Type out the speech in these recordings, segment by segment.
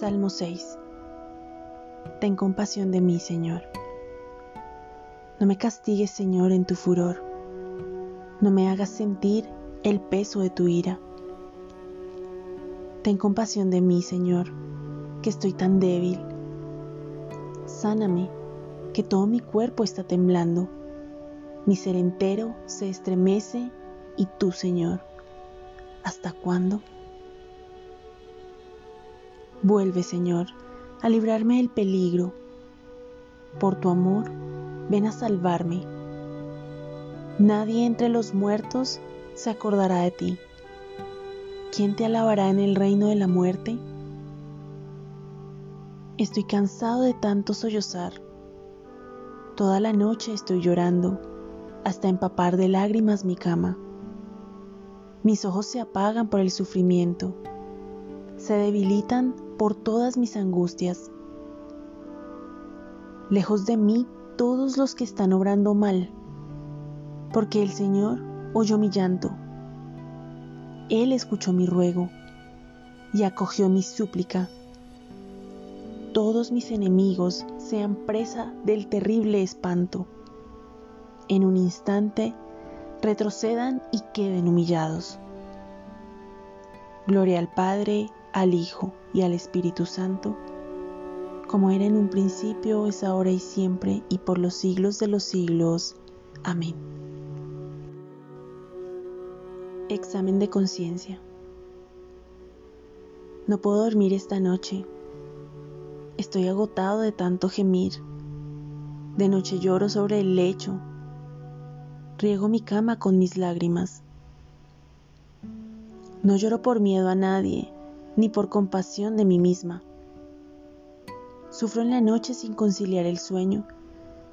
Salmo 6 Ten compasión de mí, Señor. No me castigues, Señor, en tu furor. No me hagas sentir el peso de tu ira. Ten compasión de mí, Señor, que estoy tan débil. Sáname, que todo mi cuerpo está temblando. Mi ser entero se estremece y tú, Señor, ¿hasta cuándo? Vuelve, Señor, a librarme del peligro. Por tu amor, ven a salvarme. Nadie entre los muertos se acordará de ti. ¿Quién te alabará en el reino de la muerte? Estoy cansado de tanto sollozar. Toda la noche estoy llorando, hasta empapar de lágrimas mi cama. Mis ojos se apagan por el sufrimiento, se debilitan por todas mis angustias. Lejos de mí todos los que están obrando mal, porque el Señor oyó mi llanto él escuchó mi ruego y acogió mi súplica. Todos mis enemigos sean presa del terrible espanto. En un instante retrocedan y queden humillados. Gloria al Padre, al Hijo y al Espíritu Santo, como era en un principio, es ahora y siempre, y por los siglos de los siglos. Amén. Examen de conciencia. No puedo dormir esta noche. Estoy agotado de tanto gemir. De noche lloro sobre el lecho. Riego mi cama con mis lágrimas. No lloro por miedo a nadie, ni por compasión de mí misma. Sufro en la noche sin conciliar el sueño,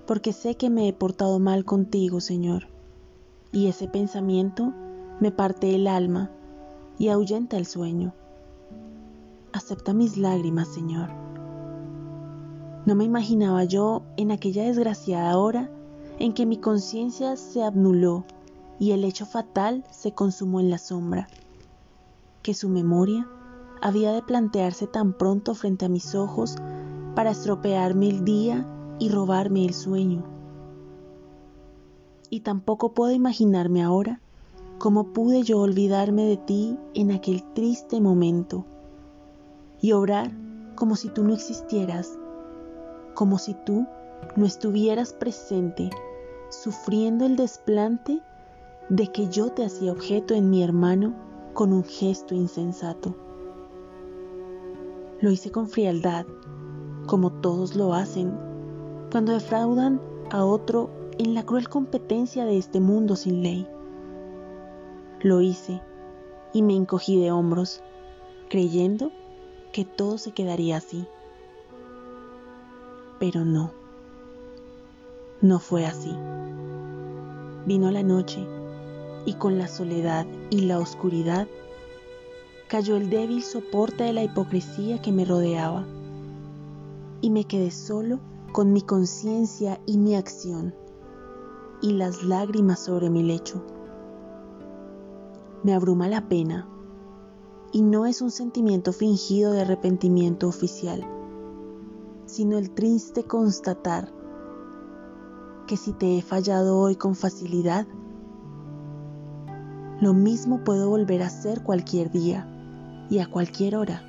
porque sé que me he portado mal contigo, Señor. Y ese pensamiento me parte el alma y ahuyenta el sueño. Acepta mis lágrimas, Señor. No me imaginaba yo en aquella desgraciada hora en que mi conciencia se abnuló y el hecho fatal se consumó en la sombra, que su memoria había de plantearse tan pronto frente a mis ojos para estropearme el día y robarme el sueño. Y tampoco puedo imaginarme ahora ¿Cómo pude yo olvidarme de ti en aquel triste momento y obrar como si tú no existieras, como si tú no estuvieras presente, sufriendo el desplante de que yo te hacía objeto en mi hermano con un gesto insensato? Lo hice con frialdad, como todos lo hacen, cuando defraudan a otro en la cruel competencia de este mundo sin ley. Lo hice y me encogí de hombros, creyendo que todo se quedaría así. Pero no, no fue así. Vino la noche y con la soledad y la oscuridad cayó el débil soporte de la hipocresía que me rodeaba y me quedé solo con mi conciencia y mi acción y las lágrimas sobre mi lecho. Me abruma la pena y no es un sentimiento fingido de arrepentimiento oficial, sino el triste constatar que si te he fallado hoy con facilidad, lo mismo puedo volver a hacer cualquier día y a cualquier hora.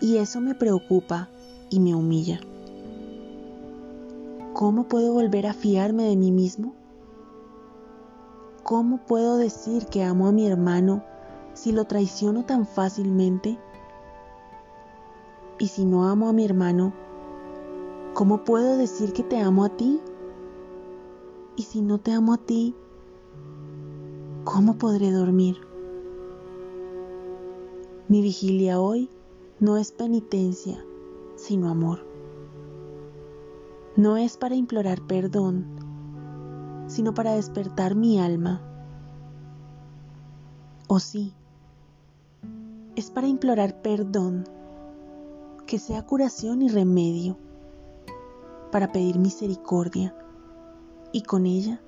Y eso me preocupa y me humilla. ¿Cómo puedo volver a fiarme de mí mismo? ¿Cómo puedo decir que amo a mi hermano si lo traiciono tan fácilmente? Y si no amo a mi hermano, ¿cómo puedo decir que te amo a ti? Y si no te amo a ti, ¿cómo podré dormir? Mi vigilia hoy no es penitencia, sino amor. No es para implorar perdón, sino para despertar mi alma. O sí, es para implorar perdón, que sea curación y remedio, para pedir misericordia, y con ella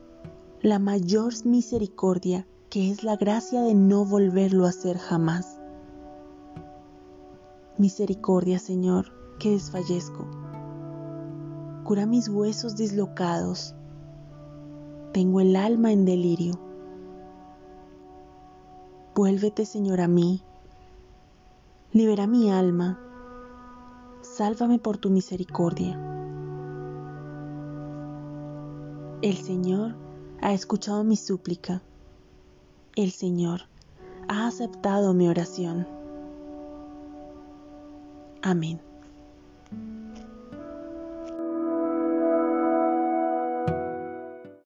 la mayor misericordia que es la gracia de no volverlo a hacer jamás. Misericordia, Señor, que desfallezco. Cura mis huesos dislocados. Tengo el alma en delirio. Vuélvete, Señor, a mí. Libera mi alma. Sálvame por tu misericordia. El Señor ha escuchado mi súplica. El Señor ha aceptado mi oración. Amén.